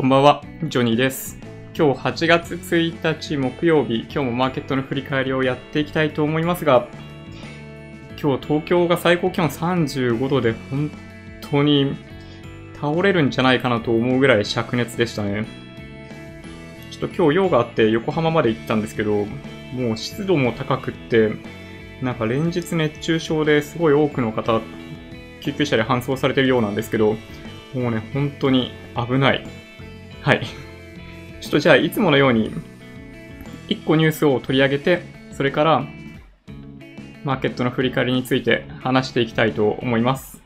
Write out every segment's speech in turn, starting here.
こんばんは、ジョニーです。今日8月1日木曜日、今日もマーケットの振り返りをやっていきたいと思いますが、今日東京が最高気温35度で本当に倒れるんじゃないかなと思うぐらい灼熱でしたね。ちょっと今日用があって横浜まで行ったんですけど、もう湿度も高くって、なんか連日熱中症ですごい多くの方、救急車で搬送されてるようなんですけど、もうね、本当に危ない。はい。ちょっとじゃあ、いつものように、1個ニュースを取り上げて、それから、マーケットの振り返りについて話していきたいと思います。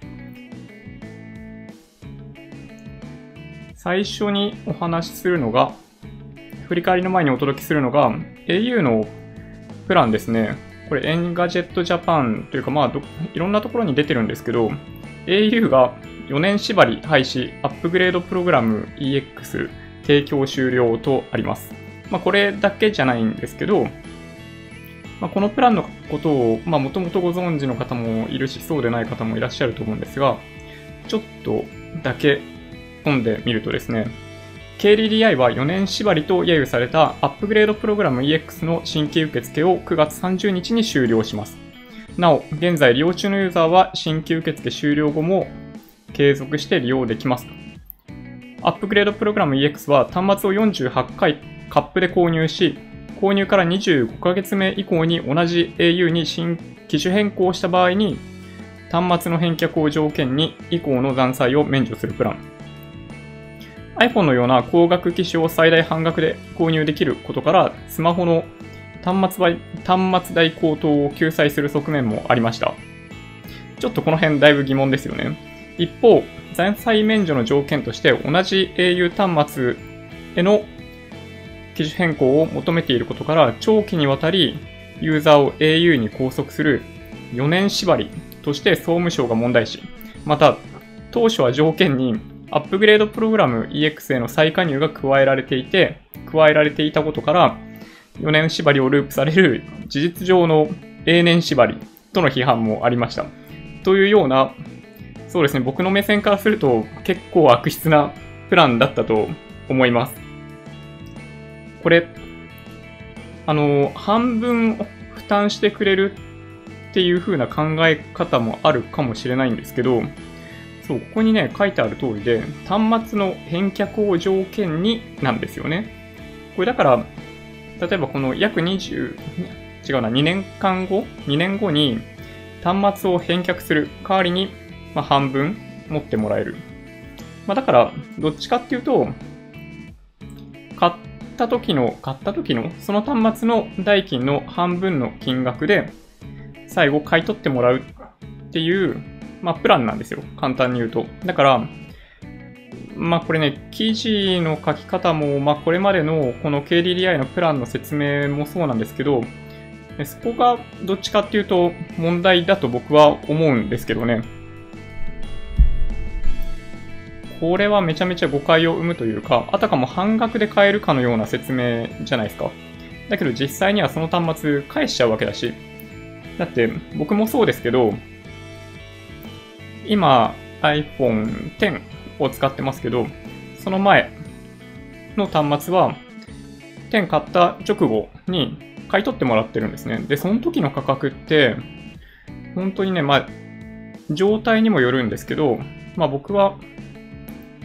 最初にお話しするのが、振り返りの前にお届けするのが、au のプランですね。これ、 Engadget Japan というか、まあ、いろんなところに出てるんですけど、au が4年縛り廃止アップグレードプログラム EX 提供終了とあります。まあ、これだけじゃないんですけど、まあ、このプランのことをもともとご存知の方もいるし、そうでない方もいらっしゃると思うんですが、ちょっとだけ読んでみるとですね、KDDI は4年縛りと揶揄されたアップグレードプログラム EX の新規受付を9月30日に終了します。なお、現在利用中のユーザーは新規受付終了後も継続して利用できます。アップグレードプログラム EX は端末を48回カップで購入し、購入から25ヶ月目以降に同じ au に新機種変更した場合に、端末の返却を条件に以降の残債を免除するプラン。iPhone のような高額機種を最大半額で購入できることから、スマホの端末端末代高騰を救済する側面もありました。ちょっとこの辺だいぶ疑問ですよね。一方、残債免除の条件として同じ au 端末への機種変更を求めていることから、長期にわたりユーザーを au に拘束する4年縛りとして総務省が問題視。また、当初は条件にアップグレードプログラム EX への再加入が加えられていて、加えられていたことから、4年縛りをループされる事実上の永年縛りとの批判もありました。というような、そうですね、僕の目線からすると結構悪質なプランだったと思います。これ、あの、半分負担してくれるっていう風な考え方もあるかもしれないんですけど、そう、ここにね、書いてある通りで、端末の返却を条件になんですよね。これだから、例えばこの約20、違うな、2年間後 ?2 年後に端末を返却する代わりに、まあ、半分持ってもらえる。まあ、だから、どっちかっていうと、買った時の、買った時の、その端末の代金の半分の金額で、最後買い取ってもらうっていう、まあ、プランなんですよ。簡単に言うと。だから、まあこれね、記事の書き方も、まあこれまでのこの KDDI のプランの説明もそうなんですけど、そこがどっちかっていうと問題だと僕は思うんですけどね。これはめちゃめちゃ誤解を生むというか、あたかも半額で買えるかのような説明じゃないですか。だけど実際にはその端末返しちゃうわけだし。だって僕もそうですけど、今 iPhone X を使ってますけど、その前の端末は、10買った直後に買い取ってもらってるんですね。で、その時の価格って、本当にね、まあ、状態にもよるんですけど、まあ僕は、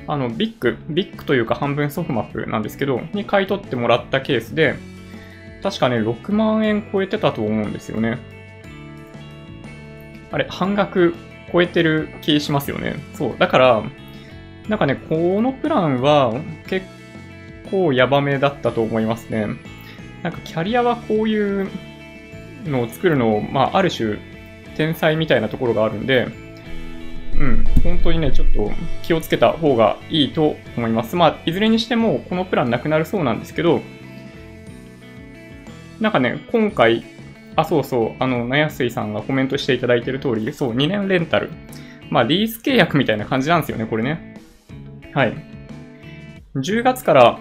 あの、ビッグ、ビッグというか半分ソフマップなんですけど、に買い取ってもらったケースで、確かね、6万円超えてたと思うんですよね。あれ、半額超えてる気しますよね。そう。だから、なんかね、このプランは結構ヤバめだったと思いますね。なんかキャリアはこういうのを作るのを、まあ、ある種天才みたいなところがあるんで、うん、本当にね、ちょっと気をつけた方がいいと思います。まあ、いずれにしてもこのプランなくなるそうなんですけど、なんかね、今回、あ、そうそう、あの、なやすいさんがコメントしていただいてる通り、そう、2年レンタル。まあ、リース契約みたいな感じなんですよね、これね。はい。10月から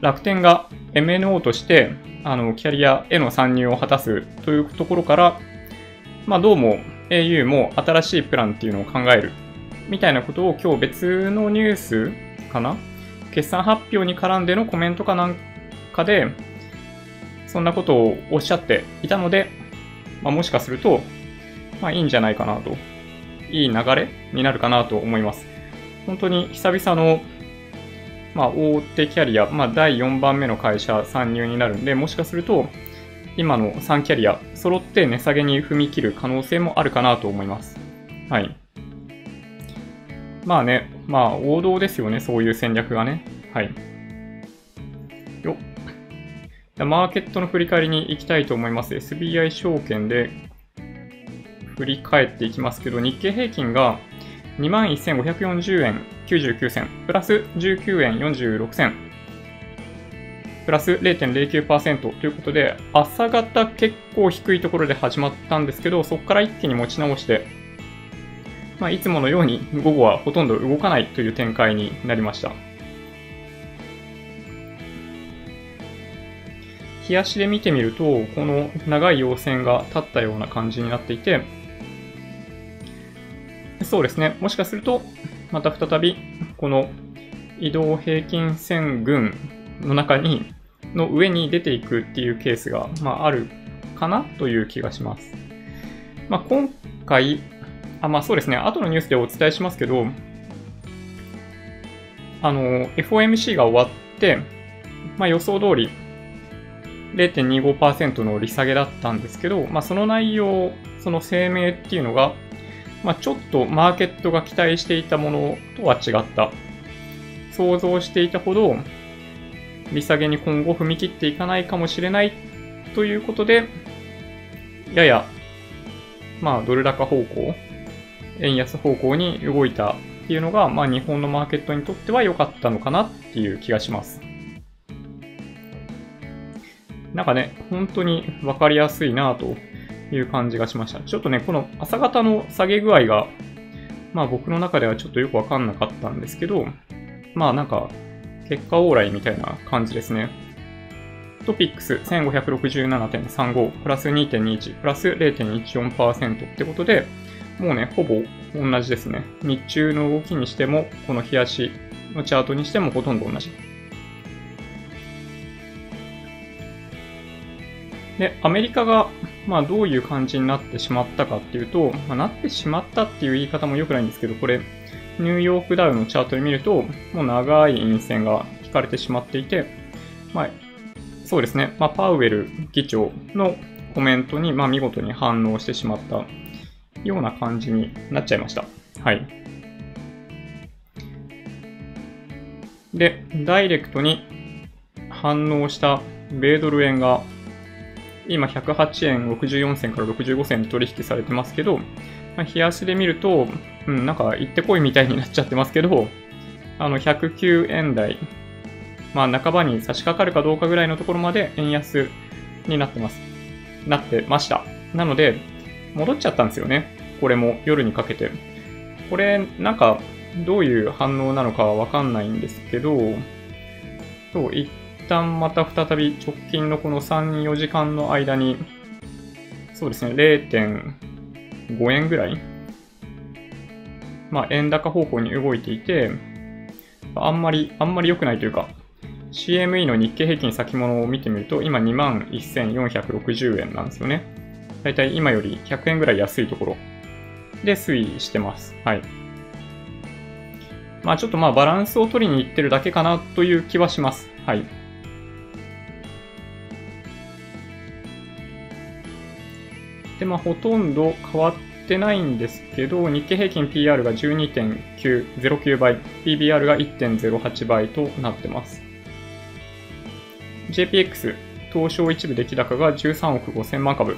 楽天が MNO として、あの、キャリアへの参入を果たすというところから、まあ、どうも au も新しいプランっていうのを考えるみたいなことを今日別のニュースかな？決算発表に絡んでのコメントかなんかで、そんなことをおっしゃっていたので、まあ、もしかすると、まあいいんじゃないかなと、いい流れになるかなと思います。本当に久々の、まあ大手キャリア、まあ第4番目の会社参入になるんで、もしかすると、今の3キャリア揃って値下げに踏み切る可能性もあるかなと思います。はい。まあね、まあ王道ですよね、そういう戦略がね。はい。よマーケットの振り返りに行きたいと思います。SBI 証券で振り返っていきますけど、日経平均が21,540円99銭、プラス19円46銭、プラス0.09%ということで、朝方結構低いところで始まったんですけど、そこから一気に持ち直して、まあ、いつものように午後はほとんど動かないという展開になりました。日足で見てみると、この長い陽線が立ったような感じになっていて、そうですね、もしかすると、また再び、この移動平均線群の中に、の上に出ていくっていうケースが、まあ、あるかなという気がします。まあ、今回、あ、まあそうですね。後のニュースでお伝えしますけど、あの、FOMC が終わって、まあ予想通り0.25%の利下げだったんですけど、まあその内容、その声明っていうのが、まあちょっとマーケットが期待していたものとは違った。想像していたほど、利下げに今後踏み切っていかないかもしれないということで、やや、まあドル高方向円安方向に動いたっていうのが、まあ、日本のマーケットにとっては良かったのかなっていう気がします。なんかね、本当に分かりやすいなという感じがしました。ちょっとね、この朝方の下げ具合が、まあ僕の中ではちょっとよくわかんなかったんですけど、まあなんか、結果往来みたいな感じですね。トピックス1567.35プラス2.21プラス0.14%ってことで、もうね、ほぼ同じですね。日中の動きにしても、この日足のチャートにしてもほとんど同じ。で、アメリカが、まあ、どういう感じになってしまったかっていうと、まあ、なってしまったっていう言い方も良くないんですけど、これ、ニューヨークダウのチャートで見ると、もう長い陰線が引かれてしまっていて、まあ、そうですね、まあ、パウエル議長のコメントに、まあ、見事に反応してしまったような感じになっちゃいました。はい。で、ダイレクトに反応した米ドル円が今108円64銭から65銭で取引されてますけど、まあ、日足で見ると、うん、なんか行ってこいみたいになっちゃってますけど、あの109円台、まあ半ばに差し掛かるかどうかぐらいのところまで円安になってます。なってました。なので、戻っちゃったんですよね。これも夜にかけて。これ、なんか、どういう反応なのかわかんないんですけど、そう、一旦また再び直近のこの3、4時間の間に、そうですね、0. 5円ぐらい、まあ、円高方向に動いていて、あんまり、あんまり良くないというか、CME の日経平均先物を見てみると、今21,460円なんですよね。だいたい今より100円ぐらい安いところで推移してます。はい。まあちょっとまあバランスを取りに行ってるだけかなという気はします。はい。で、まあほとんど変わってないんですけど、日経平均 PR が12.09倍、PBR が1.08倍となってます。JPX、東証一部出来高が13億5000万株、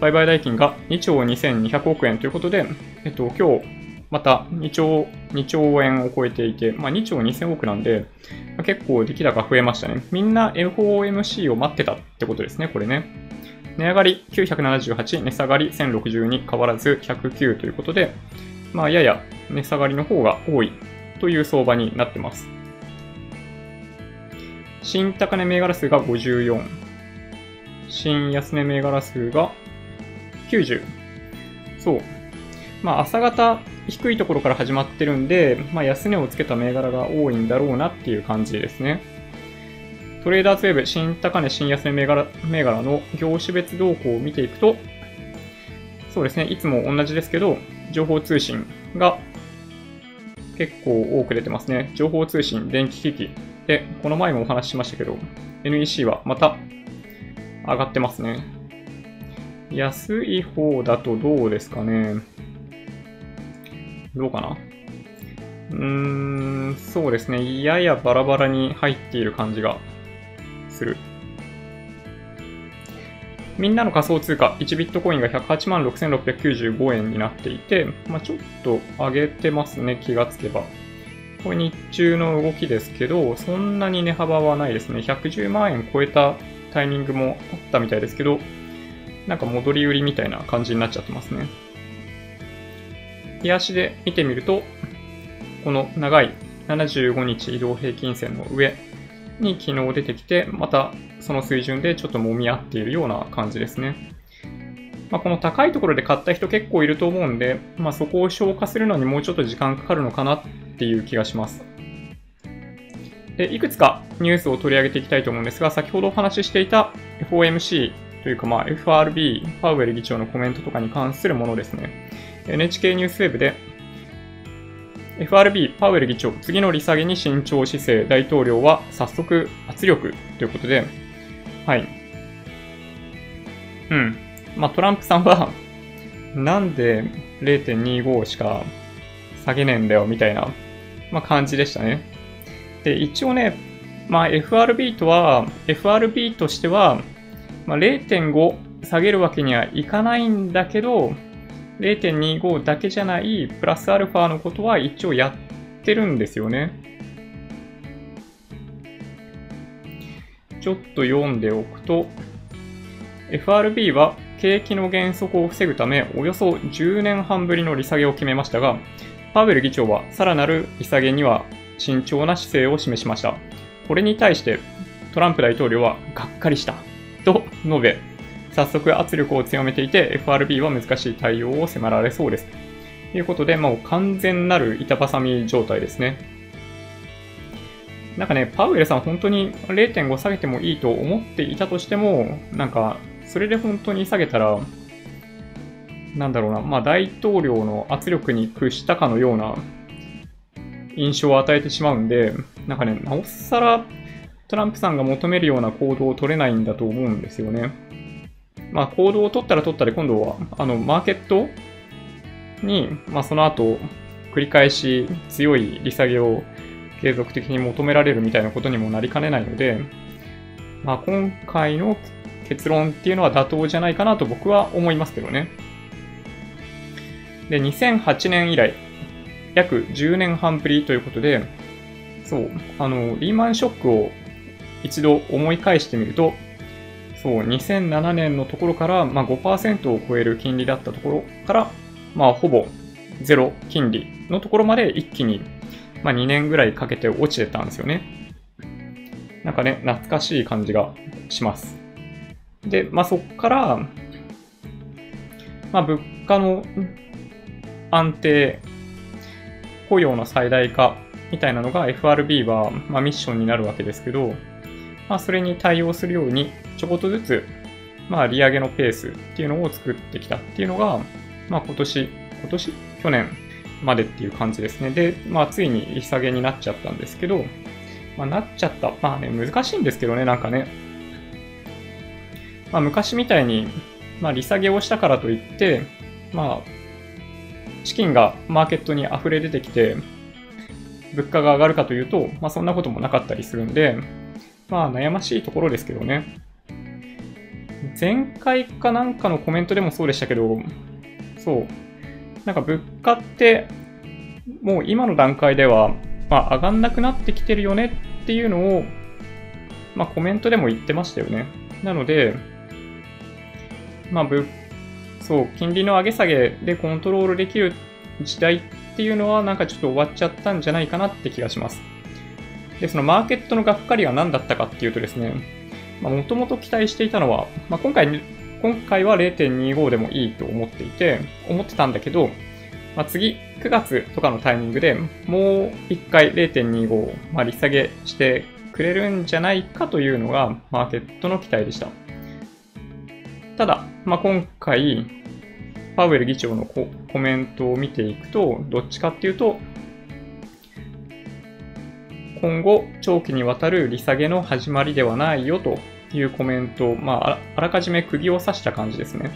売買代金が2兆2200億円ということで、えっと、今日、また2兆、2兆円を超えていて、まあ、2兆2000億なんで、まあ、結構出来高増えましたね。みんな FOMC を待ってたってことですね、これね。値上がり978、値下がり1062、変わらず109ということで、まあ、やや値下がりの方が多いという相場になってます。新高値銘柄数が54、新安値銘柄数が90。そう。まあ、朝方低いところから始まってるんで、まあ、安値をつけた銘柄が多いんだろうなっていう感じですね。トレーダーズウェブ、新高値、新安値銘柄銘柄の業種別動向を見ていくと、そうですね、いつも同じですけど、情報通信が結構多く出てますね。情報通信、電気機器。で、この前もお話ししましたけど、NEC はまた上がってますね。安い方だとどうですかね。どうかなうーん、そうですね。ややバラバラに入っている感じがする。みんなの仮想通貨、1ビットコインが108万6695円になっていて、まあ、ちょっと上げてますね、気がつけば。これ日中の動きですけど、そんなに値幅はないですね。110万円超えたタイミングもあったみたいですけど、なんか戻り売りみたいな感じになっちゃってますね。日足で見てみると、この長い75日移動平均線の上に昨日出てきて、またその水準でちょっと揉み合っているような感じですね。まあ、この高いところで買った人結構いると思うんで、まあ、そこを消化するのにもうちょっと時間かかるのかなっていう気がします。で、いくつかニュースを取り上げていきたいと思うんですが、先ほどお話ししていた FOMC というか、まあ、FRB、パウエル議長のコメントとかに関するものですね。NHK ニュースウェブで FRB、パウエル議長、次の利下げに慎重姿勢、大統領は早速圧力ということで、はい。うん。まあ、トランプさんは、なんで0.25しか下げねえんだよ、みたいな、まあ、感じでしたね。で、一応ね、まあ、FRB とは、FRB としては、まあ、0.5下げるわけにはいかないんだけど、0.25だけじゃないプラスアルファのことは一応やってるんですよね。ちょっと読んでおくと、FRB は景気の減速を防ぐため、およそ10年半ぶりの利下げを決めましたが、パウエル議長はさらなる利下げには慎重な姿勢を示しました。これに対してトランプ大統領はがっかりしたと述べ、早速圧力を強めていて、FRB は難しい対応を迫られそうです。ということで、もう完全なる板挟み状態ですね。なんかね、パウエルさん本当に0.5下げてもいいと思っていたとしても、なんか、それで本当に下げたら、なんだろうな、まあ大統領の圧力に屈したかのような印象を与えてしまうんで、なんかね、なおさらトランプさんが求めるような行動を取れないんだと思うんですよね。まあ、行動を取ったら取ったで、今度は、あの、マーケットに、まあ、その後、繰り返し強い利下げを継続的に求められるみたいなことにもなりかねないので、まあ、今回の結論っていうのは妥当じゃないかなと僕は思いますけどね。で、2008年以来、約10年半ぶりということで、そう、あの、リーマンショックを一度思い返してみると、そう、2007年のところから、まあ、5%を超える金利だったところから、まあ、ほぼゼロ金利のところまで一気に、まあ、2年ぐらいかけて落ちてたんですよね。なんかね、懐かしい感じがします。で、まあ、そっから、まあ、物価の安定、雇用の最大化みたいなのが FRB は、まあ、ミッションになるわけですけど、まあ、それに対応するように、ちょこっとずつ、まあ、利上げのペースっていうのを作ってきたっていうのが、まあ、今年、今年？去年までっていう感じですね。で、まあ、ついに利下げになっちゃったんですけど、まあ、なっちゃった。まあね、難しいんですけどね、なんかね。まあ、昔みたいに、まあ、利下げをしたからといって、まあ、資金がマーケットに溢れ出てきて、物価が上がるかというと、まあ、そんなこともなかったりするんで、まあ、悩ましいところですけどね。前回かなんかのコメントでもそうでしたけど、そう。なんか物価って、もう今の段階では、まあ上がんなくなってきてるよねっていうのを、まあコメントでも言ってましたよね。なので、まあ物、そう、金利の上げ下げでコントロールできる時代っていうのはなんかちょっと終わっちゃったんじゃないかなって気がします。で、そのマーケットのがっかりは何だったかっていうとですね、もともと期待していたのは、まあ、今回、今回は0.25でもいいと思っていて、思ってたんだけど、まあ、次、9月とかのタイミングでもう1回0.25、まあ、利下げしてくれるんじゃないかというのがマーケットの期待でした。ただ、まあ、今回、パウエル議長のコメントを見ていくと、どっちかっていうと、今後、長期にわたる利下げの始まりではないよというコメント、まあ、あらかじめ釘を刺した感じですね。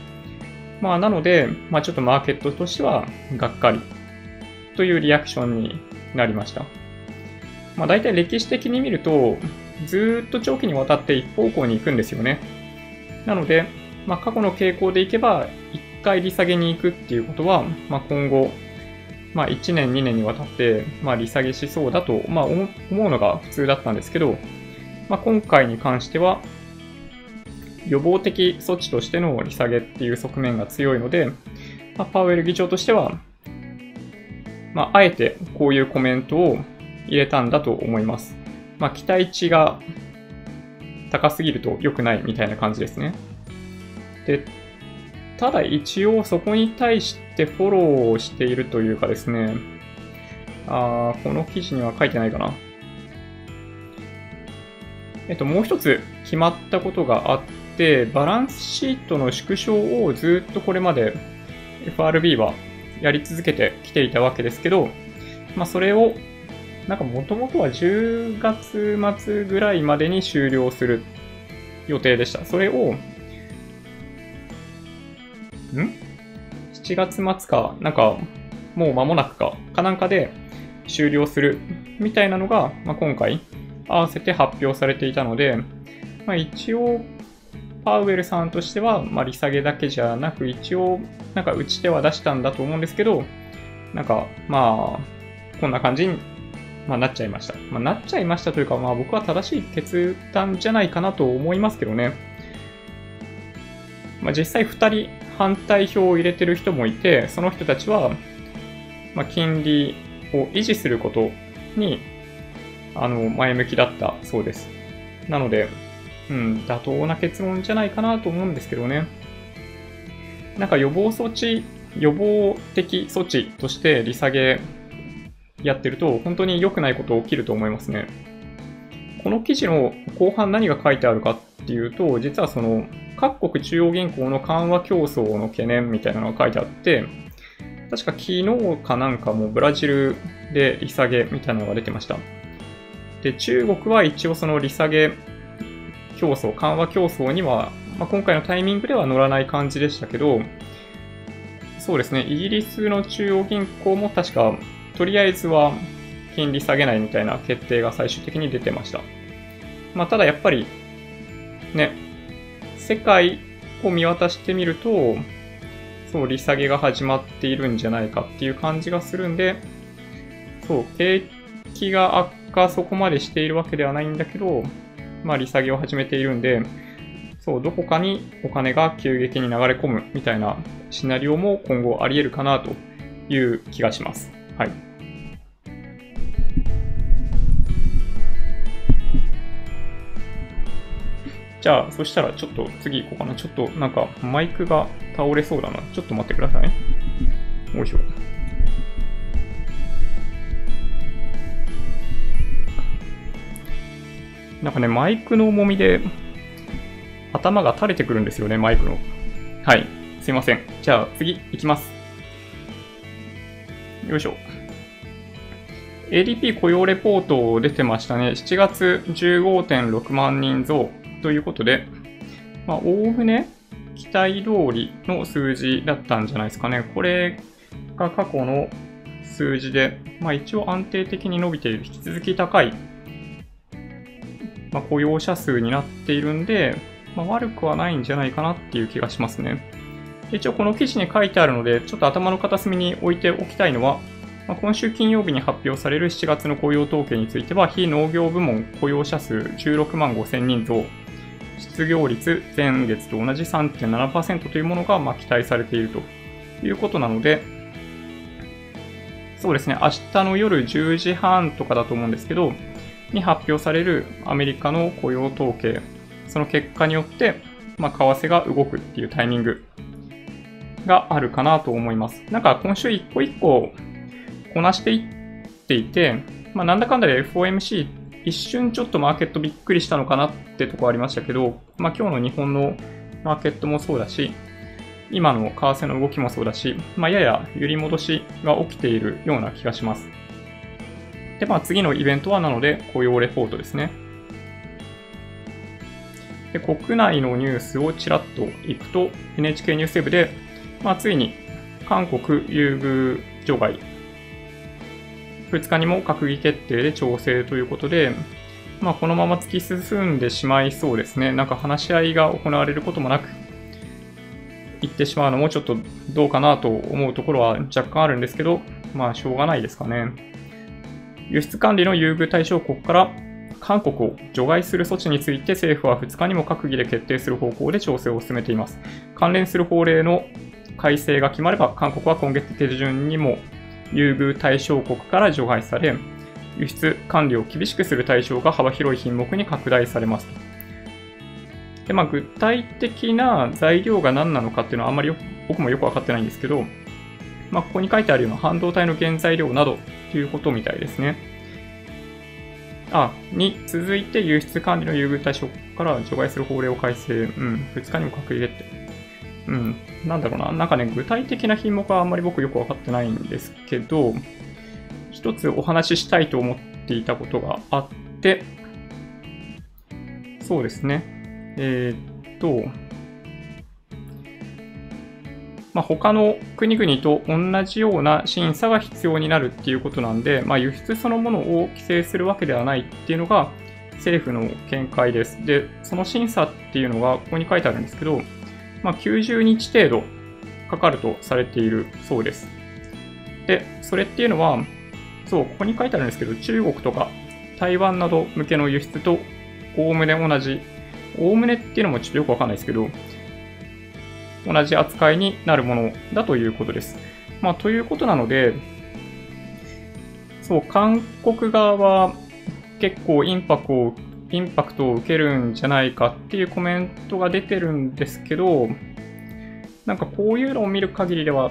まあ、なので、まあ、ちょっとマーケットとしては、がっかりというリアクションになりました。まあ、大体歴史的に見ると、ずっと長期にわたって一方向に行くんですよね。なので、まあ、過去の傾向でいけば、一回利下げに行くっていうことは、まあ、今後、まあ、1年、2年にわたって、まあ、利下げしそうだと、まあ、思うのが普通だったんですけど、まあ、今回に関しては、予防的措置としての利下げっていう側面が強いので、まあ、パウエル議長としては、まあ、あえてこういうコメントを入れたんだと思います。まあ、期待値が高すぎると良くないみたいな感じですね。で、ただ一応そこに対してフォローしているというかですね、あこの記事には書いてないかな。えっと、もう一つ決まったことがあって、バランスシートの縮小をずっとこれまで FRB はやり続けてきていたわけですけど、まあ、それを、なんかもともとは10月末ぐらいまでに終了する予定でした。それをん？?7 月末か、なんか、もう間もなくか、かなんかで終了するみたいなのが、まあ、今回合わせて発表されていたので、まあ、一応、パウエルさんとしては、まあ、利下げだけじゃなく、一応、なんか打ち手は出したんだと思うんですけど、なんか、まあ、こんな感じに、まあ、なっちゃいました。まあ、なっちゃいましたというか、まあ、僕は正しい決断じゃないかなと思いますけどね。まあ、実際2人反対票を入れてる人もいて、その人たちは、まあ、金利を維持することに、あの、前向きだったそうです。なので、うん、妥当な結論じゃないかなと思うんですけどね。なんか予防措置、予防的措置として利下げやってると、本当に良くないこと起きると思いますね。この記事の後半何が書いてあるかっていうと、実はその、各国中央銀行の緩和競争の懸念みたいなのが書いてあって、確か昨日かなんかもブラジルで利下げみたいなのが出てました。で、中国は一応その利下げ競争、緩和競争には、まあ、今回のタイミングでは乗らない感じでしたけど、そうですね、イギリスの中央銀行も確か、とりあえずは金利下げないみたいな決定が最終的に出てました。まあ、ただやっぱり、ね、世界を見渡してみると、そう、利下げが始まっているんじゃないかっていう感じがするんで、そう、景気が悪化そこまでしているわけではないんだけど、まあ利下げを始めているんで、そう、どこかにお金が急激に流れ込むみたいなシナリオも今後あり得るかなという気がします。はい。じゃあ、そしたらちょっと次行こうかな。ちょっとなんかマイクが倒れそうだな。ちょっと待ってください。よいしょ。なんかね、マイクの重みで頭が垂れてくるんですよね、マイクの。はい。すいません。じゃあ次行きます。よいしょ。ADP 雇用レポート出てましたね。7月15.6万人増。ということで、まあ、おおむね期待通りの数字だったんじゃないですかね。これが過去の数字で、まあ、一応安定的に伸びている、引き続き高い、まあ、雇用者数になっているんで、まあ、悪くはないんじゃないかなっていう気がしますね。一応この記事に書いてあるので、ちょっと頭の片隅に置いておきたいのは、まあ、今週金曜日に発表される7月の雇用統計については、非農業部門雇用者数16万5000人増、失業率前月と同じ3.7%というものがま期待されているということなので、そうですね、明日の夜10時半とかだと思うんですけど、に発表されるアメリカの雇用統計、その結果によって、まあ、為替が動くっていうタイミングがあるかなと思います。なんか今週一個一個こなしていっていて、まあ、なんだかんだで FOMC 一瞬ちょっとマーケットびっくりしたのかなってとこありましたけど、まあ、今日の日本のマーケットもそうだし、今の為替の動きもそうだし、まあ、やや揺り戻しが起きているような気がします。で、まあ、次のイベントはなので雇用レポートですね。で国内のニュースをちらっといくと、NHK ニュースウェブで、まあ、ついに韓国優遇除外、2日にも閣議決定で調整ということで、まあ、このまま突き進んでしまいそうですね。なんか話し合いが行われることもなく、行ってしまうのもちょっとどうかなと思うところは若干あるんですけど、まあ、しょうがないですかね。輸出管理の優遇対象国から韓国を除外する措置について政府は2日にも閣議で決定する方向で調整を進めています。関連する法令の改正が決まれば、韓国は今月手順にも優遇対象国から除外され、輸出管理を厳しくする対象が幅広い品目に拡大されます。でまあ、具体的な材料が何なのかっていうのはあんまり僕もよくわかってないんですけど、まあ、ここに書いてあるような半導体の原材料などということみたいですね。あ、に続いて輸出管理の優遇対象から除外する法令を改正。うん、2日にも閣議決定。うん、なんだろうな。なんかね、具体的な品目はあんまり僕よくわかってないんですけど、一つお話ししたいと思っていたことがあって、そうですね。えー、っと、まあ、他の国々と同じような審査が必要になるっていうことなんで、まあ、輸出そのものを規制するわけではないっていうのが政府の見解です。で、その審査っていうのがここに書いてあるんですけど、まあ、90日程度かかるとされているそうです。で、それっていうのは、そう、ここに書いてあるんですけど、中国とか台湾など向けの輸出とおおむね同じ、おおむねっていうのもちょっとよくわかんないですけど、同じ扱いになるものだということです。まあ、ということなので、そう、韓国側は結構インパクトを、インパクトを受けるんじゃないかっていうコメントが出てるんですけど、なんかこういうのを見る限りでは、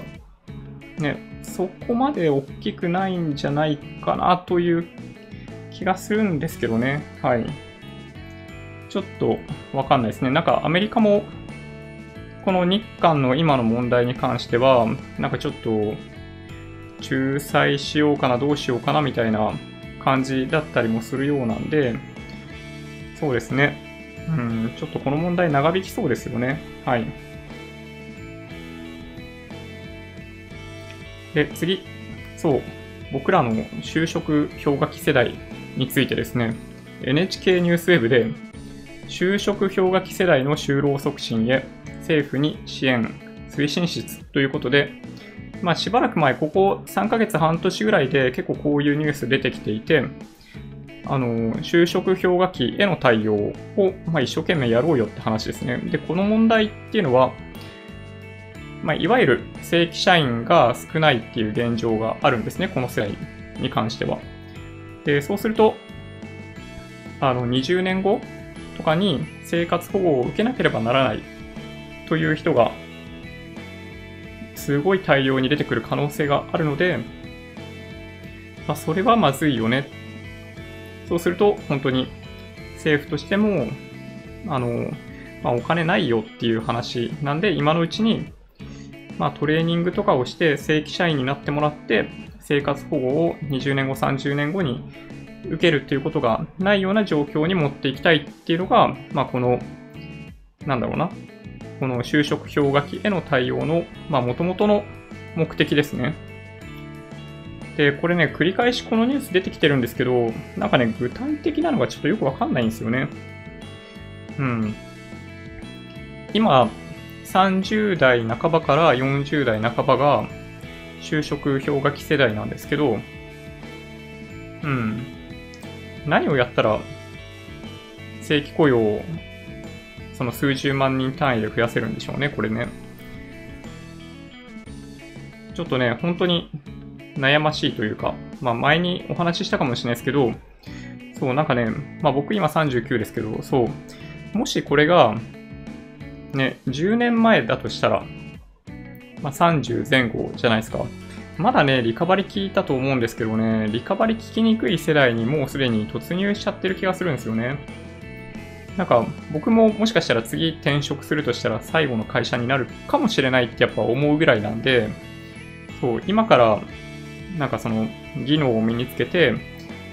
ね、そこまで大きくないんじゃないかなという気がするんですけどね。はい。ちょっとわかんないですね。なんかアメリカもこの日韓の今の問題に関しては、なんかちょっと、仲裁しようかな、どうしようかな、みたいな感じだったりもするようなんで、そうですね。うん、ちょっとこの問題長引きそうですよね。はい。で、次。そう。僕らの就職氷河期世代についてですね、NHK ニュースウェブで、就職氷河期世代の就労促進へ政府に支援推進室ということで、まあ、しばらく前、ここ3ヶ月半年ぐらいで結構こういうニュース出てきていて、あの、就職氷河期への対応を、まあ、一生懸命やろうよって話ですね。で、この問題っていうのは、まあ、いわゆる正規社員が少ないっていう現状があるんですね、この世代に関しては。で、そうすると、あの、20年後とかに生活保護を受けなければならないという人が、すごい大量に出てくる可能性があるので、まあ、それはまずいよね。そうすると、本当に政府としても、あの、まあ、お金ないよっていう話なんで、今のうちに、まあ、トレーニングとかをして正規社員になってもらって、生活保護を20年後、30年後に受けるっていうことがないような状況に持っていきたいっていうのが、まあ、この、なんだろうな、この就職氷河期への対応の、まあ、元々の目的ですね。で、これね、繰り返しこのニュース出てきてるんですけど、なんかね、具体的なのがちょっとよくわかんないんですよね。うん。今、30代半ばから40代半ばが就職氷河期世代なんですけど、うん。何をやったら正規雇用その数十万人単位で増やせるんでしょうね、これね。ちょっとね、本当に悩ましいというか、まあ前にお話ししたかもしれないですけど、そう、なんかね、まあ僕今39ですけど、そう、もしこれが、ね、10年前だとしたら、まあ、30前後じゃないですか。まだね、リカバリ効いたと思うんですけどね、リカバリ効きにくい世代にもうすでに突入しちゃってる気がするんですよね。なんか、僕ももしかしたら次転職するとしたら最後の会社になるかもしれないってやっぱ思うぐらいなんで、そう、今から、なんかその、技能を身につけて、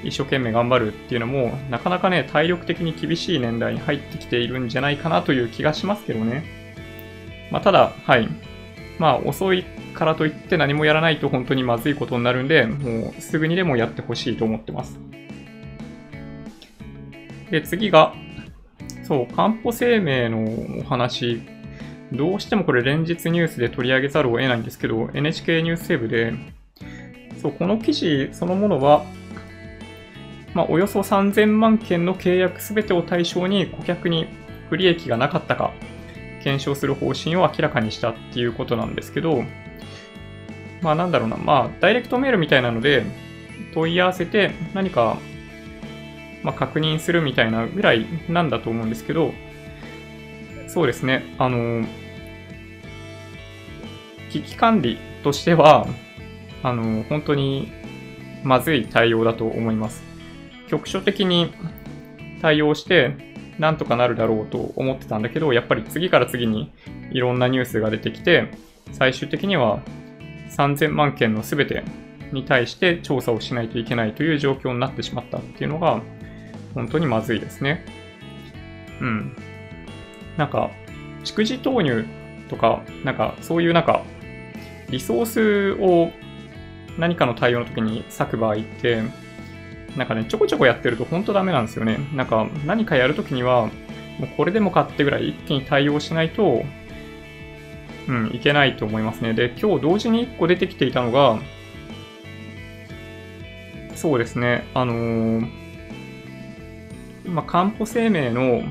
一生懸命頑張るっていうのも、なかなかね、体力的に厳しい年代に入ってきているんじゃないかなという気がしますけどね。まあ、ただ、はい。まあ、遅いからといって何もやらないと本当にまずいことになるんで、もうすぐにでもやってほしいと思ってます。で、次が、そう、かんぽ生命のお話。どうしてもこれ連日ニュースで取り上げざるを得ないんですけど、NHK ニュースセーブで、そう、この記事そのものは、まあ、およそ3000万件の契約すべてを対象に顧客に不利益がなかったか検証する方針を明らかにしたっていうことなんですけど、まあなんだろうな、まあダイレクトメールみたいなので問い合わせて何か、まあ、確認するみたいなぐらいなんだと思うんですけど、そうですね、あの、危機管理としては、あの、本当にまずい対応だと思います。局所的に対応して、なんとかなるだろうと思ってたんだけど、やっぱり次から次にいろんなニュースが出てきて、最終的には3000万件の全てに対して調査をしないといけないという状況になってしまったっていうのが、本当にまずいですね。うん。なんか、蓄字投入とか、なんかそういうなんか、リソースを何かの対応の時に割く場合って、なんかね、ちょこちょこやってると本当ダメなんですよね。なんか何かやるときには、もうこれでもかってぐらい一気に対応しないと、うん、いけないと思いますね。で、今日同時に1個出てきていたのが、そうですね、あのー、まあ、かんぽ生命の、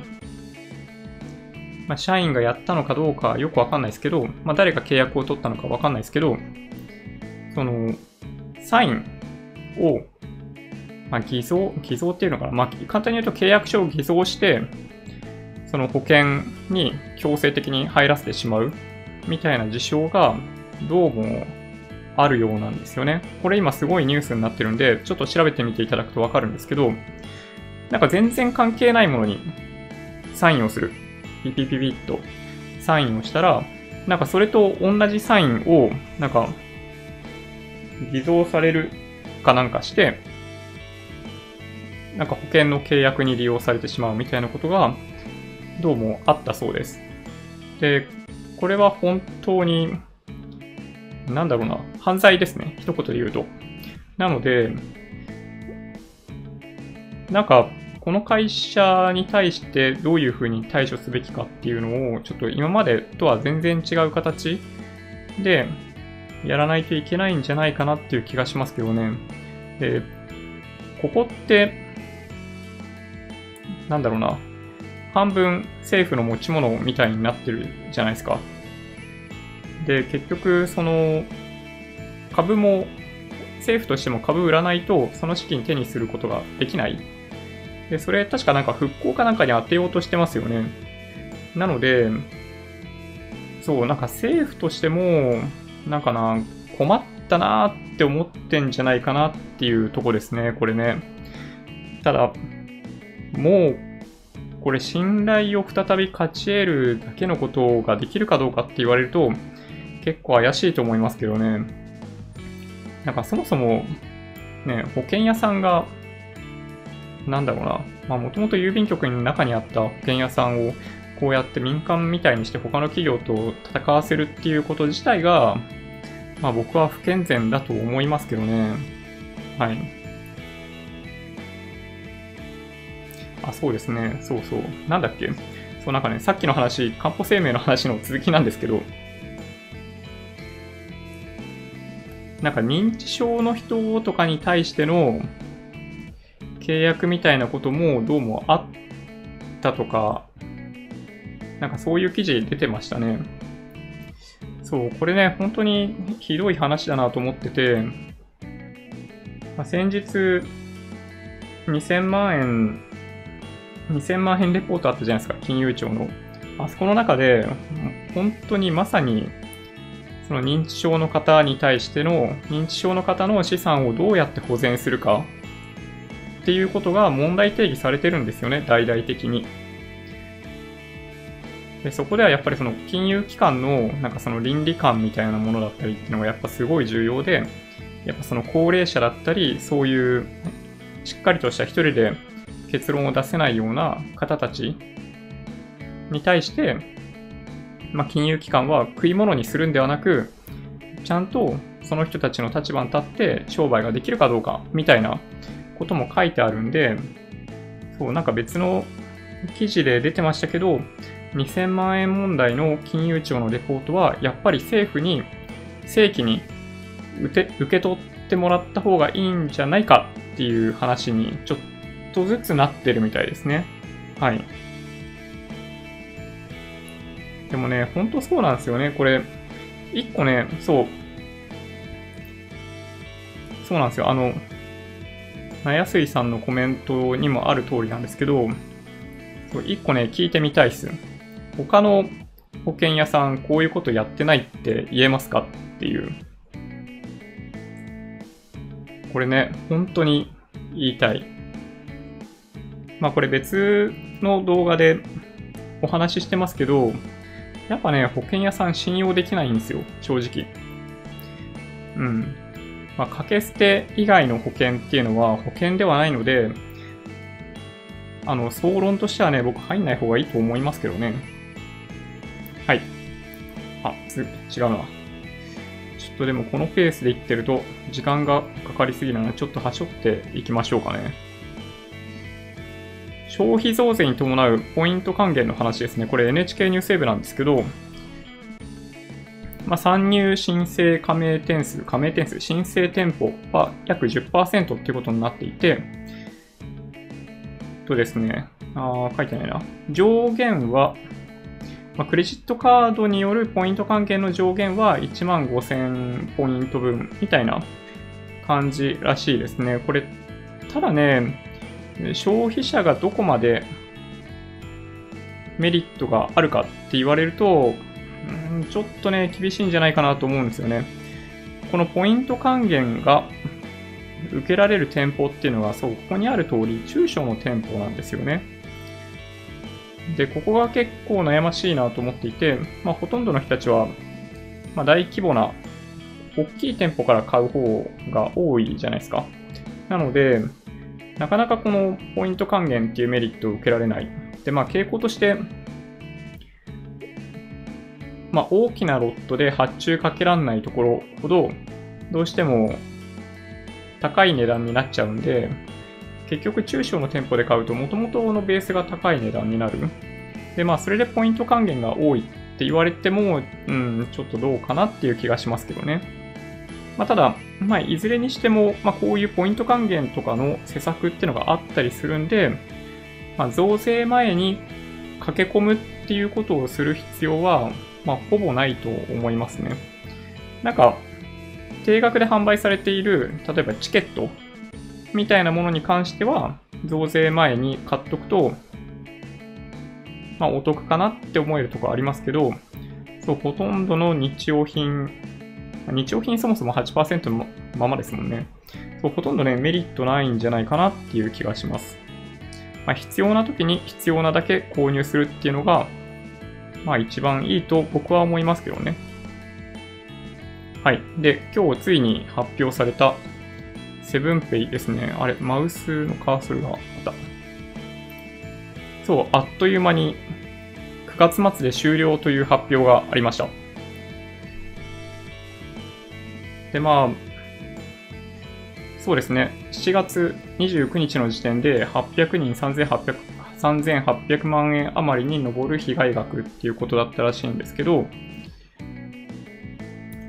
まあ、社員がやったのかどうかよくわかんないですけど、まあ、誰が契約を取ったのかわかんないですけど、その、サインをまあ、偽造、偽造っていうのかな？まあ、簡単に言うと契約書を偽造して、その保険に強制的に入らせてしまうみたいな事象がどうもあるようなんですよね。これ今すごいニュースになってるんで、ちょっと調べてみていただくとわかるんですけど、なんか全然関係ないものにサインをする。ピピピピッとサインをしたら、なんかそれと同じサインを、なんか、偽造されるかなんかして、なんか保険の契約に利用されてしまうみたいなことが、どうもあったそうです。で、これは本当に、なんだろうな、犯罪ですね。一言で言うと。なので、なんか、この会社に対してどういうふうに対処すべきかっていうのを、ちょっと今までとは全然違う形でやらないといけないんじゃないかなっていう気がしますけどね。で、ここってなんだろうな、半分政府の持ち物みたいになってるじゃないですか。で、結局、その、株も、政府としても株売らないと、その資金手にすることができない。で、それ確かなんか復興かなんかに当てようとしてますよね。なので、そう、なんか政府としても、なんかな、困ったなーって思ってんじゃないかなっていうとこですね、これね。ただ、もう、これ信頼を再び勝ち得るだけのことができるかどうかって言われると、結構怪しいと思いますけどね。なんかそもそも、ね、保険屋さんが、なんだろうな、まあもともと郵便局の中にあった保険屋さんをこうやって民間みたいにして他の企業と戦わせるっていうこと自体が、まあ僕は不健全だと思いますけどね。はい。あ、そうですね。そうそう。なんだっけそう、なんかね、さっきの話、漢方生命の話の続きなんですけど、なんか認知症の人とかに対しての契約みたいなこともどうもあったとか、なんかそういう記事出てましたね。そう、これね、本当にひどい話だなと思ってて、まあ、先日、2000万円2000万円レポートあったじゃないですか、金融庁の。あそこの中で、本当にまさに、その認知症の方に対しての、認知症の方の資産をどうやって保全するかっていうことが問題定義されてるんですよね、大々的に。でそこではやっぱりその金融機関のなんかその倫理観みたいなものだったりっていうのがやっぱすごい重要で、やっぱその高齢者だったり、そういうしっかりとした一人で結論を出せないような方たちに対して、まあ、金融機関は食い物にするんではなく、ちゃんとその人たちの立場に立って商売ができるかどうかみたいなことも書いてあるんで、そう、なんか別の記事で出てましたけど、2000万円問題の金融庁のレポートは、やっぱり政府に正規に受け取ってもらった方がいいんじゃないかっていう話にちょっとずつなってるみたいですね。はい。でもね、ほんとそうなんですよね。これ、一個ね、そう。そうなんですよ。あの、なやすいさんのコメントにもある通りなんですけど、一個ね、聞いてみたいっす。他の保険屋さんこういうことやってないって言えますかっていう。これね、本当に言いたい。まあこれ別の動画でお話ししてますけど、やっぱね、保険屋さん信用できないんですよ、正直。うん。まあ、掛け捨て以外の保険っていうのは保険ではないので、あの、総論としてはね、僕入んない方がいいと思いますけどね。あ、違うな。ちょっとでもこのペースでいってると時間がかかりすぎるので、ちょっとはしょっていきましょうかね。消費増税に伴うポイント還元の話ですね。これ NHK ニュースウェブなんですけど、まあ、参入申請加盟点数、加盟点数、申請店舗は約10%ってことになっていて、とですね、あ書いてないな。上限はまあ、クレジットカードによるポイント還元の上限は1万5000ポイント分みたいな感じらしいですね。これ、ただね、消費者がどこまでメリットがあるかって言われると、ん、ちょっとね、厳しいんじゃないかなと思うんですよね。このポイント還元が受けられる店舗っていうのは、そう、ここにある通り、中小の店舗なんですよね。で、ここが結構悩ましいなと思っていて、まあ、ほとんどの人たちは、まあ、大規模な、大きい店舗から買う方が多いじゃないですか。なので、なかなかこのポイント還元っていうメリットを受けられない。で、まあ、傾向として、まあ、大きなロットで発注かけらんないところほど、どうしても高い値段になっちゃうんで、結局中小の店舗で買うと元々のベースが高い値段になる。で、まあそれでポイント還元が多いって言われても、うん、ちょっとどうかなっていう気がしますけどね。まあただ、まあいずれにしても、まあこういうポイント還元とかの施策っていうのがあったりするんで、まあ増税前に駆け込むっていうことをする必要は、まあほぼないと思いますね。なんか、定額で販売されている、例えばチケットみたいなものに関しては、増税前に買っとくと、まあ、お得かなって思えるとこありますけど、そう、ほとんどの日用品、日用品そもそも8%のままですもんね。そう、ほとんどね、メリットないんじゃないかなっていう気がします。まあ、必要な時に必要なだけ購入するっていうのが、まあ一番いいと僕は思いますけどね。はい。で、今日ついに発表されたセブンペイですね。あれ、マウスのカーソルがあった。そう、あっという間に9月末で終了という発表がありました。で、まあ、そうですね。7月29日の時点で800人3800、3800万円余りに上る被害額っていうことだったらしいんですけど、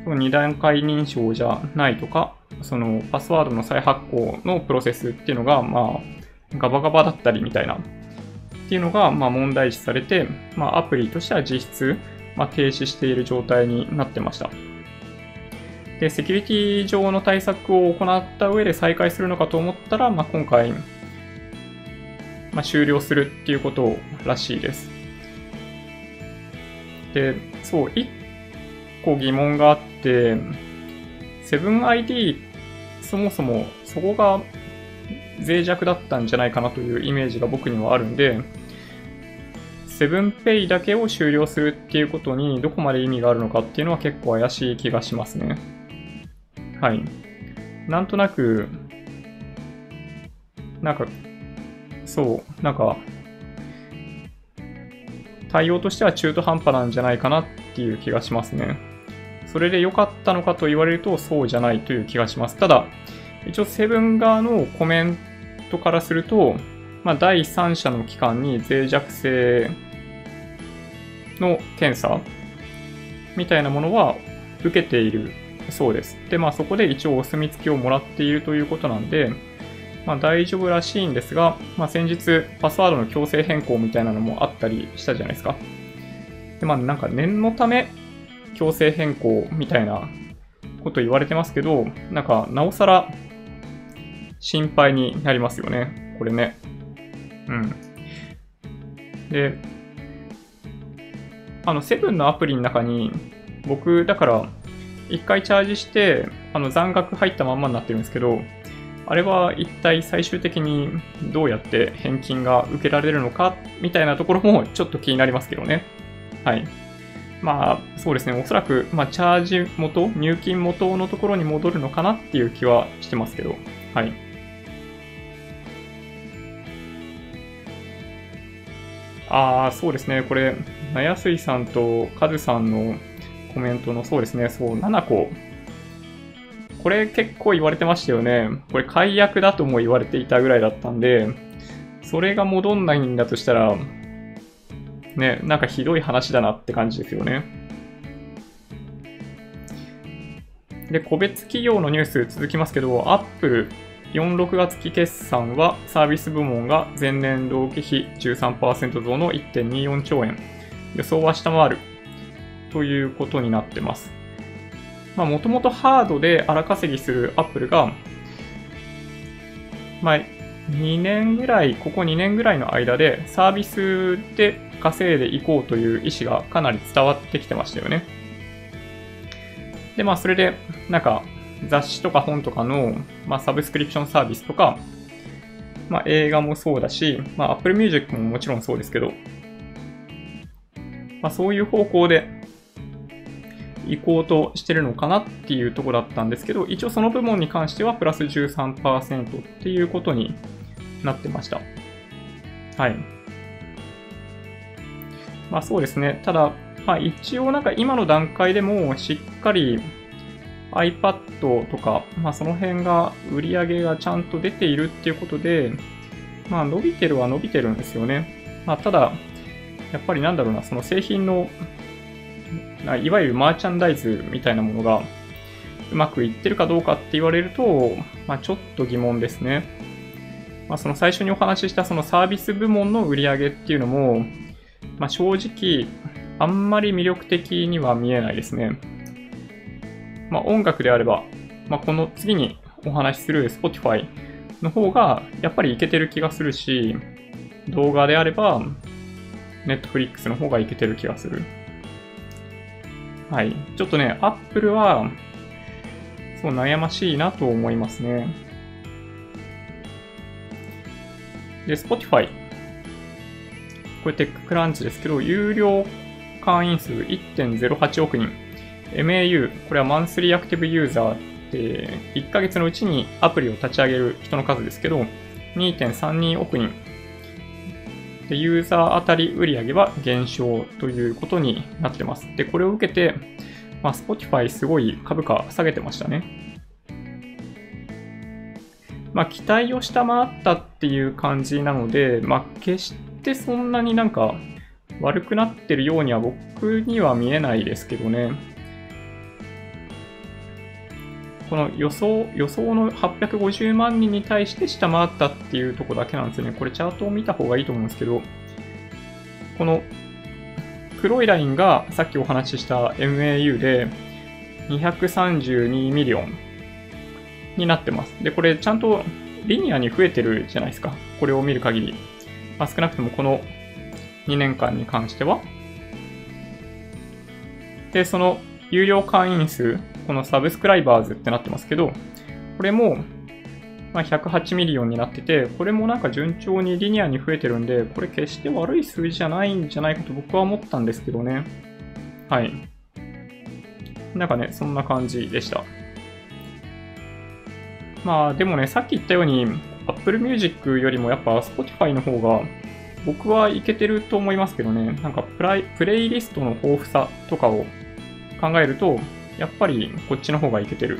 2段階認証じゃないとか、そのパスワードの再発行のプロセスっていうのが、まあ、ガバガバだったりみたいな、っていうのが、まあ、問題視されて、まあ、アプリとしては実質、まあ、停止している状態になってました。で、セキュリティ上の対策を行った上で再開するのかと思ったら、まあ、今回、まあ、終了するっていうことらしいです。で、そう、一構疑問があって、7ID そもそもそこが脆弱だったんじゃないかなというイメージが僕にはあるんで、7Pay だけを終了するっていうことにどこまで意味があるのかっていうのは結構怪しい気がしますね。はい。なんとなく、なんか、そう、なんか、対応としては中途半端なんじゃないかなっていう気がしますね。それで良かったのかと言われるとそうじゃないという気がします。ただ、一応セブン側のコメントからすると、まあ、第三者の機関に脆弱性の検査みたいなものは受けているそうです。で、まあそこで一応お墨付きをもらっているということなんで、まあ大丈夫らしいんですが、まあ先日パスワードの強制変更みたいなのもあったりしたじゃないですか。で、まあなんか念のため強制変更みたいなこと言われてますけど、なんかなおさら心配になりますよね。これね。うん。で、あの、セブンのアプリの中に、僕、だから、一回チャージして、あの、残額入ったまんまになってるんですけど、あれは一体最終的にどうやって返金が受けられるのかみたいなところもちょっと気になりますけどね。はい。まあ、そうですね。おそらく、まあ、チャージ元、入金元のところに戻るのかなっていう気はしてますけど。はい。ああ、そうですね。これ、なやすいさんとカズさんのコメントの、そうですね。そう、7個。これ結構言われてましたよね。これ解約だとも言われていたぐらいだったんで、それが戻んないんだとしたら、ね、なんかひどい話だなって感じですよね。で、個別企業のニュース続きますけど、Apple 46月期決算はサービス部門が前年同期比13%増の1.24兆円。予想は下回る。ということになってます。まあ、もともとハードで荒稼ぎするアップルが、まあ、2年ぐらい、ここ2年ぐらいの間でサービスで稼いでいこうという意思がかなり伝わってきてましたよね。で、まあ、それで、なんか、雑誌とか本とかの、まあ、サブスクリプションサービスとか、まあ、映画もそうだし、まあ、Apple Music ももちろんそうですけど、まあ、そういう方向で行こうとしてるのかなっていうとこだったんですけど、一応その部門に関してはプラス13%っていうことになってました。はい。まあそうですね。ただ、まあ一応なんか今の段階でもしっかり iPad とか、まあその辺が売り上げがちゃんと出ているっていうことで、まあ伸びてるは伸びてるんですよね。まあただ、やっぱりなんだろうな、その製品の、いわゆるマーチャンダイズみたいなものがうまくいってるかどうかって言われると、まあちょっと疑問ですね。まあその最初にお話ししたそのサービス部門の売り上げっていうのも、まあ正直、あんまり魅力的には見えないですね。まあ、音楽であれば、まあ、この次にお話しする Spotify の方がやっぱりいけてる気がするし、動画であれば Netflix の方がいけてる気がする。はい。ちょっとね、Apple は、そう悩ましいなと思いますね。で、Spotify。これテッククランチですけど、有料会員数1.08億人。MAU、これはマンスリーアクティブユーザーって1ヶ月のうちにアプリを立ち上げる人の数ですけど、2.32億人。で、ユーザー当たり売上は減少ということになってます。で、これを受けて、まあ、Spotify すごい株価下げてましたね。まあ、期待を下回ったっていう感じなので、まあ、決してそんなになんか悪くなってるようには僕には見えないですけどね。この予想、予想の850万人に対して下回ったっていうとこだけなんですよね。これチャートを見た方がいいと思うんですけど、この黒いラインがさっきお話しした MAU で232 million になってます。で、これちゃんとリニアに増えてるじゃないですか。これを見る限り。まあ、少なくともこの2年間に関しては。で、その有料会員数、この subscribers ってなってますけど、これも、まあ、108 million になってて、これもなんか順調にリニアに増えてるんで、これ決して悪い数字じゃないんじゃないかと僕は思ったんですけどね。はい。なんかね、そんな感じでした。まあでもね、さっき言ったように、Apple Music よりもやっぱ Spotify の方が僕はいけてると思いますけどね、なんかプライプレイリストの豊富さとかを考えると、やっぱりこっちの方がいけてる。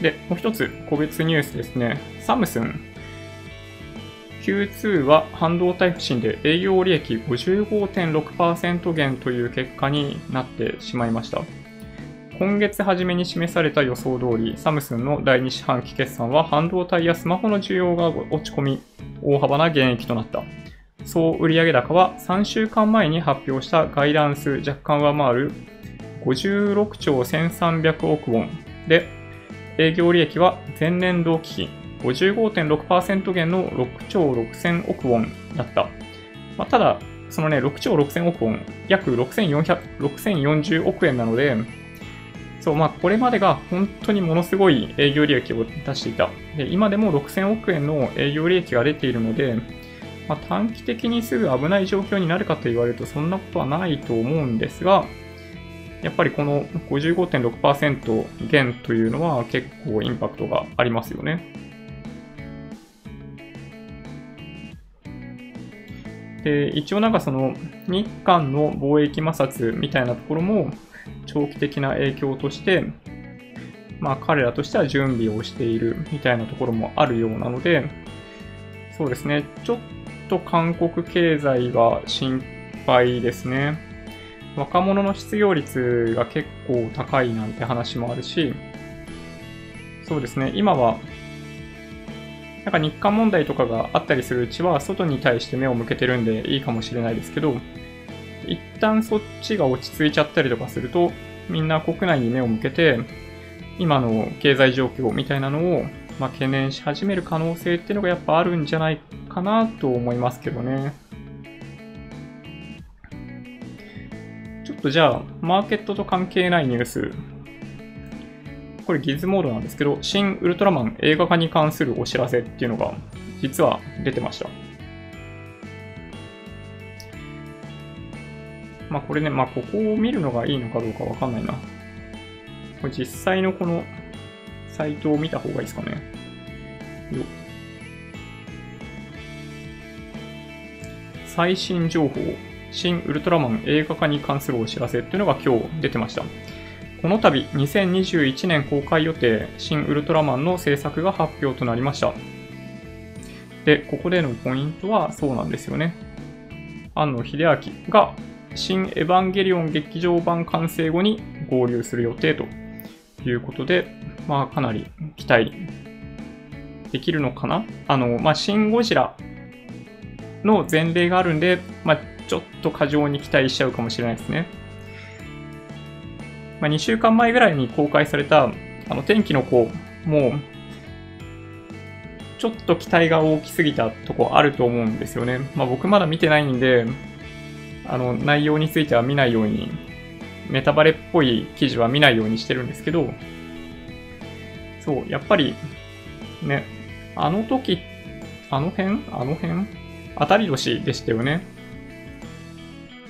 で、もう一つ個別ニュースですね。サムスン Q2 は半導体不振で営業利益55.6%減という結果になってしまいました。今月初めに示された予想通り、サムスンの第2四半期決算は半導体やスマホの需要が落ち込み、大幅な減益となった。総売上高は3週間前に発表したガイダンス若干上回る56兆1300億ウォンで、営業利益は前年同期比55.6%減の6兆6000億ウォンだった。まあ、ただ、そのね、6兆6000億ウォン、約6400 6040億円なので、そう、まあ、これまでが本当にものすごい営業利益を出していた。で、今でも6000億円の営業利益が出ているので、まあ、短期的にすぐ危ない状況になるかと言われるとそんなことはないと思うんですが、やっぱりこの55.6%減というのは結構インパクトがありますよね。で、一応なんかその日韓の貿易摩擦みたいなところも長期的な影響として、まあ彼らとしては準備をしているみたいなところもあるようなので、そうですね、ちょっと韓国経済が心配ですね。若者の失業率が結構高いなんて話もあるし、そうですね、今はなんか日韓問題とかがあったりするうちは、外に対して目を向けてるんでいいかもしれないですけど、一旦そっちが落ち着いちゃったりとかすると、みんな国内に目を向けて、今の経済状況みたいなのを、まあ、懸念し始める可能性っていうのがやっぱあるんじゃないかなと思いますけどね。ちょっとじゃあ、マーケットと関係ないニュースこれギズモードなんですけど、新ウルトラマン映画化に関するお知らせっていうのが実は出てました。まあこれね、まあここを見るのがいいのかどうかわかんないな。これ実際のこのサイトを見た方がいいですかね。よ最新情報、新ウルトラマン映画化に関するお知らせっていうのが今日出てました。この度、2021年公開予定、新ウルトラマンの制作が発表となりました。で、ここでのポイントはそうなんですよね。庵野秀明が新エヴァンゲリオン劇場版完成後に合流する予定ということで、まあかなり期待できるのかな？あの、まあシン・ゴジラの前例があるんで、まあちょっと過剰に期待しちゃうかもしれないですね。まあ、2週間前ぐらいに公開された、あの、天気の子も、ちょっと期待が大きすぎたとこあると思うんですよね。まあ、僕まだ見てないんで、あの、内容については見ないように、ネタバレっぽい記事は見ないようにしてるんですけど、そう、やっぱり、ね、あの時、あの辺？あの辺？当たり年でしたよね。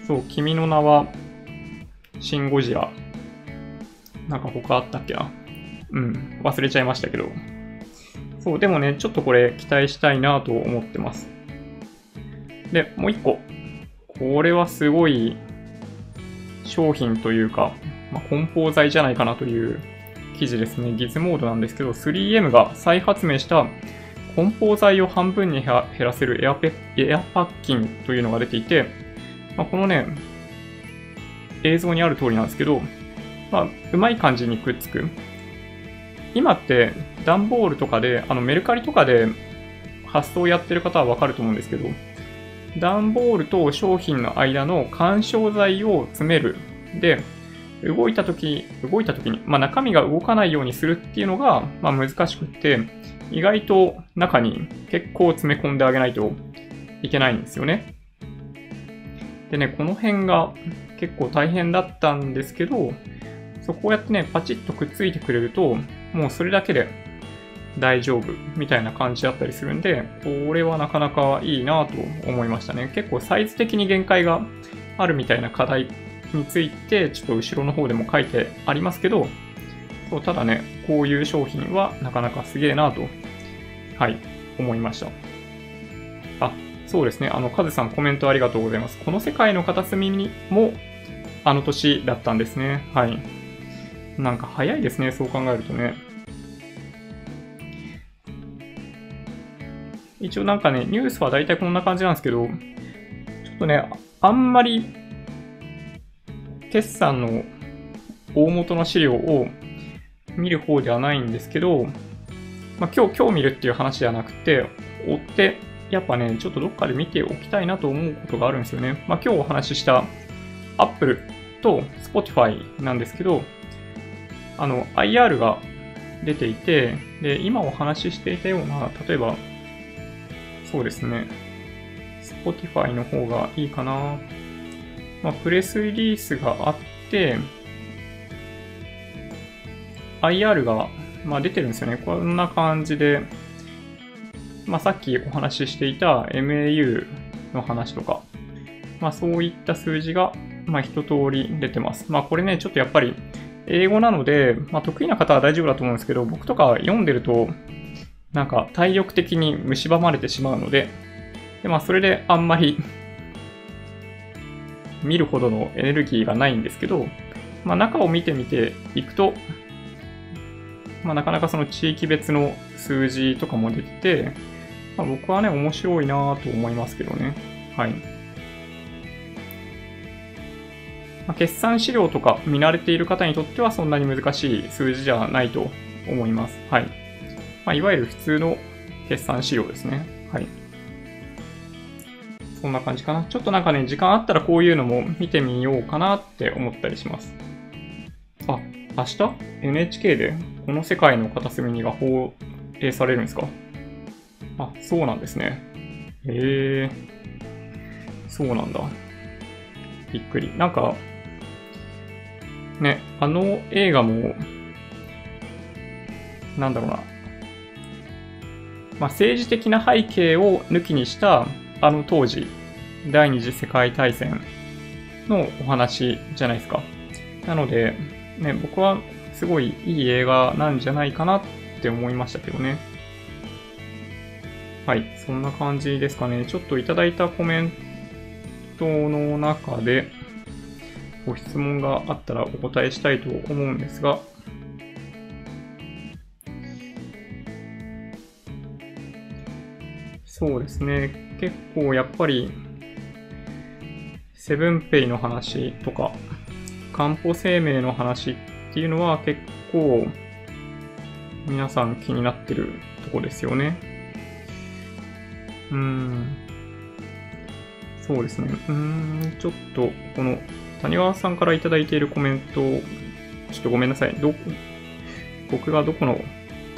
そう、君の名は、シン・ゴジラなんか他あったっけな？うん、忘れちゃいましたけど。そう、でもね、ちょっとこれ期待したいなと思ってます。で、もう一個。これはすごい商品というか、まあ、梱包材じゃないかなという記事ですね。ギズモードなんですけど、3M が再発明した梱包材を半分に減らせるエアペエアパッキンというのが出ていて、まあ、このね、映像にある通りなんですけど、まあ、うまい感じにくっつく。今って段ボールとかで、あのメルカリとかで発送やってる方はわかると思うんですけど、段ボールと商品の間の干渉剤を詰める。で、動いたとき、動いたときに、まあ、中身が動かないようにするっていうのが、まあ、難しくって、意外と中に結構詰め込んであげないといけないんですよね。でね、この辺が結構大変だったんですけど、そこをやってね、パチッとくっついてくれると、もうそれだけで大丈夫みたいな感じだったりするんで、これはなかなかいいなと思いましたね。結構サイズ的に限界があるみたいな課題について、ちょっと後ろの方でも書いてありますけど、そうただね、こういう商品はなかなかすげえなと、はい、思いました。あ、そうですね。あの、カズさんコメントありがとうございます。この世界の片隅にも、あの年だったんですね。はい。なんか早いですね、そう考えるとね。一応なんかね、ニュースは大体こんな感じなんですけど、ちょっとね、あんまり、決算の大元の資料を見る方ではないんですけど、まあ、今日、今日見るっていう話ではなくて、追って、やっぱね、ちょっとどっかで見ておきたいなと思うことがあるんですよね。まあ、今日お話しした Apple と Spotify なんですけど、あの、IR が出ていて、で、今お話ししていたような、例えば、そうですね、Spotify の方がいいかな。まあ、プレスリリースがあって、IR が、まあ、出てるんですよね。こんな感じで、まあ、さっきお話ししていた MAU の話とか、まあ、そういった数字が、まあ、一通り出てます。まあ、これね、ちょっとやっぱり、英語なので、まあ、得意な方は大丈夫だと思うんですけど、僕とか読んでると、なんか体力的に蝕まれてしまうので、でまあ、それであんまり見るほどのエネルギーがないんですけど、まあ、中を見てみていくと、まあ、なかなかその地域別の数字とかも出てて、まあ、僕はね、面白いなと思いますけどね。はい。まあ、決算資料とか見慣れている方にとってはそんなに難しい数字じゃないと思います。はい。まあ、いわゆる普通の決算資料ですね。はい。そんな感じかな。ちょっとなんかね、時間あったらこういうのも見てみようかなって思ったりします。あ、明日 ?NHK でこの世界の片隅にが放映されるんですか？あ、そうなんですね。へえー、そうなんだ。びっくり。なんか、ね、あの映画も、なんだろうな。まあ、政治的な背景を抜きにした、あの当時、第二次世界大戦のお話じゃないですか。なので、ね、僕はすごいいい映画なんじゃないかなって思いましたけどね。はい、そんな感じですかね。ちょっといただいたコメントの中で、ご質問があったらお答えしたいと思うんですが、そうですね。結構やっぱり、セブンペイの話とか、かんぽ生命の話っていうのは結構皆さん気になってるとこですよね。うん。そうですね。うん、ちょっとこの谷川さんからいただいているコメント、ちょっとごめんなさい。ど、僕がどこの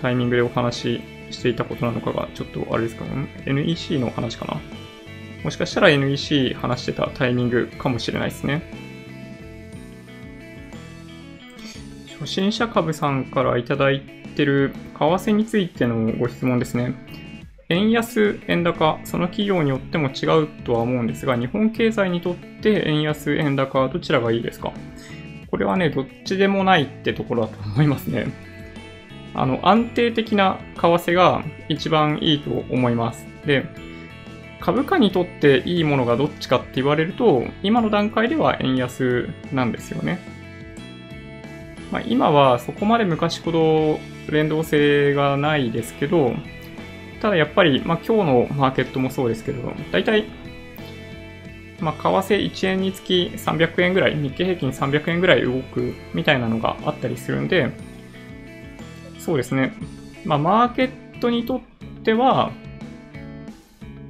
タイミングでお話していたことなのかが、ちょっとあれですか、NEC の話かな。もしかしたら NEC 話してたタイミングかもしれないですね。初心者株さんからいただいてる為替についてのご質問ですね。円安、円高、その企業によっても違うとは思うんですが、日本経済にとって円安、円高、どちらがいいですか？これはね、どっちでもないってところだと思いますね。あの、安定的な為替が一番いいと思います。で、株価にとっていいものがどっちかって言われると、今の段階では円安なんですよね。まあ、今はそこまで昔ほど連動性がないですけど、ただやっぱり、まあ、今日のマーケットもそうですけど、大体、まあ、為替1円につき300円ぐらい、日経平均300円ぐらい動くみたいなのがあったりするんで、そうですね。まあ、マーケットにとっては、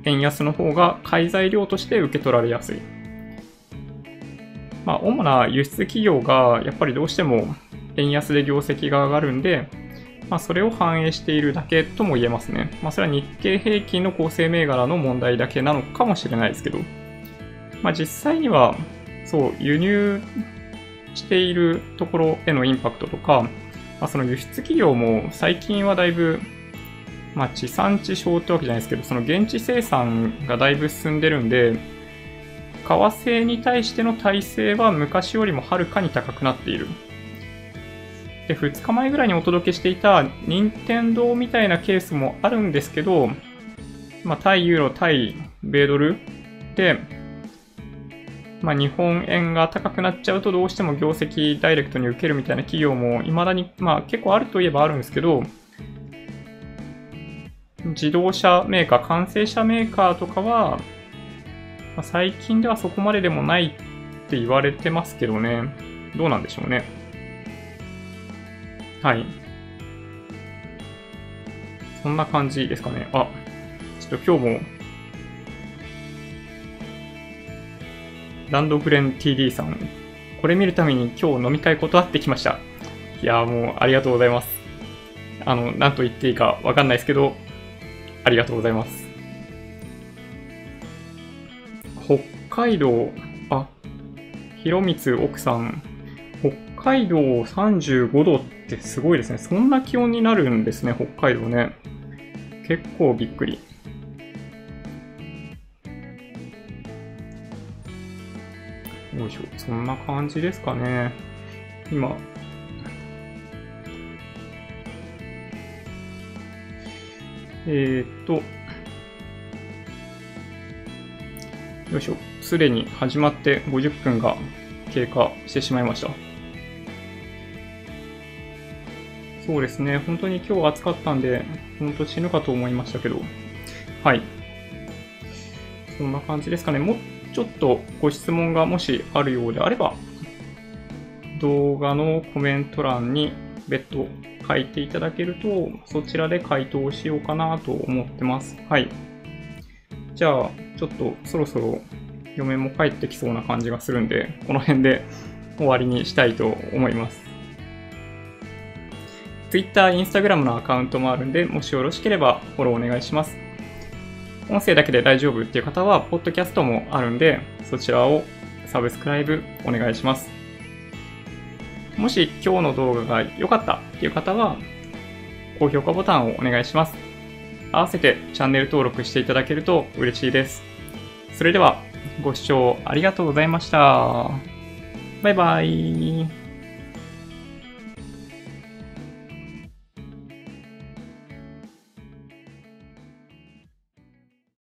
円安の方が買い材料として受け取られやすい。まあ、主な輸出企業がやっぱりどうしても円安で業績が上がるんで、まあ、それを反映しているだけとも言えますね。まあ、それは日経平均の構成銘柄の問題だけなのかもしれないですけど。まあ実際には、そう、輸入しているところへのインパクトとか、まあ、その輸出企業も最近はだいぶ、まあ地産地消ってわけじゃないですけど、その現地生産がだいぶ進んでるんで、為替に対しての体制は昔よりもはるかに高くなっている。で、2日前ぐらいにお届けしていた任天堂みたいなケースもあるんですけど、まあ、対ユーロ、対米ドルで、まあ、日本円が高くなっちゃうとどうしても業績ダイレクトに受けるみたいな企業も未だに、まあ、結構あるといえばあるんですけど、自動車メーカー、完成車メーカーとかは、まあ、最近ではそこまででもないって言われてますけどね。どうなんでしょうね。はい。そんな感じですかね。あ、ちょっと今日も、ランドグレン TD さん、これ見るために今日飲み会断ってきました。いやもうありがとうございます。あの、なんと言っていいかわかんないですけど、ありがとうございます。北海道、あ、広光奥さん、北海道35度ってすごいですね。そんな気温になるんですね、北海道ね。結構びっくり。いしょ。そんな感じですかね。今、えー、っと、よいしょ。すでに始まって50分が経過してしまいました。そうですね。本当に今日暑かったんで、本当死ぬかと思いましたけど。はい。そんな感じですかね。もちょっとご質問がもしあるようであれば、動画のコメント欄に別途書いていただけると、そちらで回答しようかなと思ってます。はい。じゃあ、ちょっとそろそろ嫁も帰ってきそうな感じがするんで、この辺で終わりにしたいと思います。Twitter、Instagram のアカウントもあるんで、もしよろしければフォローお願いします。音声だけで大丈夫っていう方は、ポッドキャストもあるんで、そちらをサブスクライブお願いします。もし今日の動画が良かったっていう方は、高評価ボタンをお願いします。合わせてチャンネル登録していただけると嬉しいです。それではご視聴ありがとうございました。バイバイ。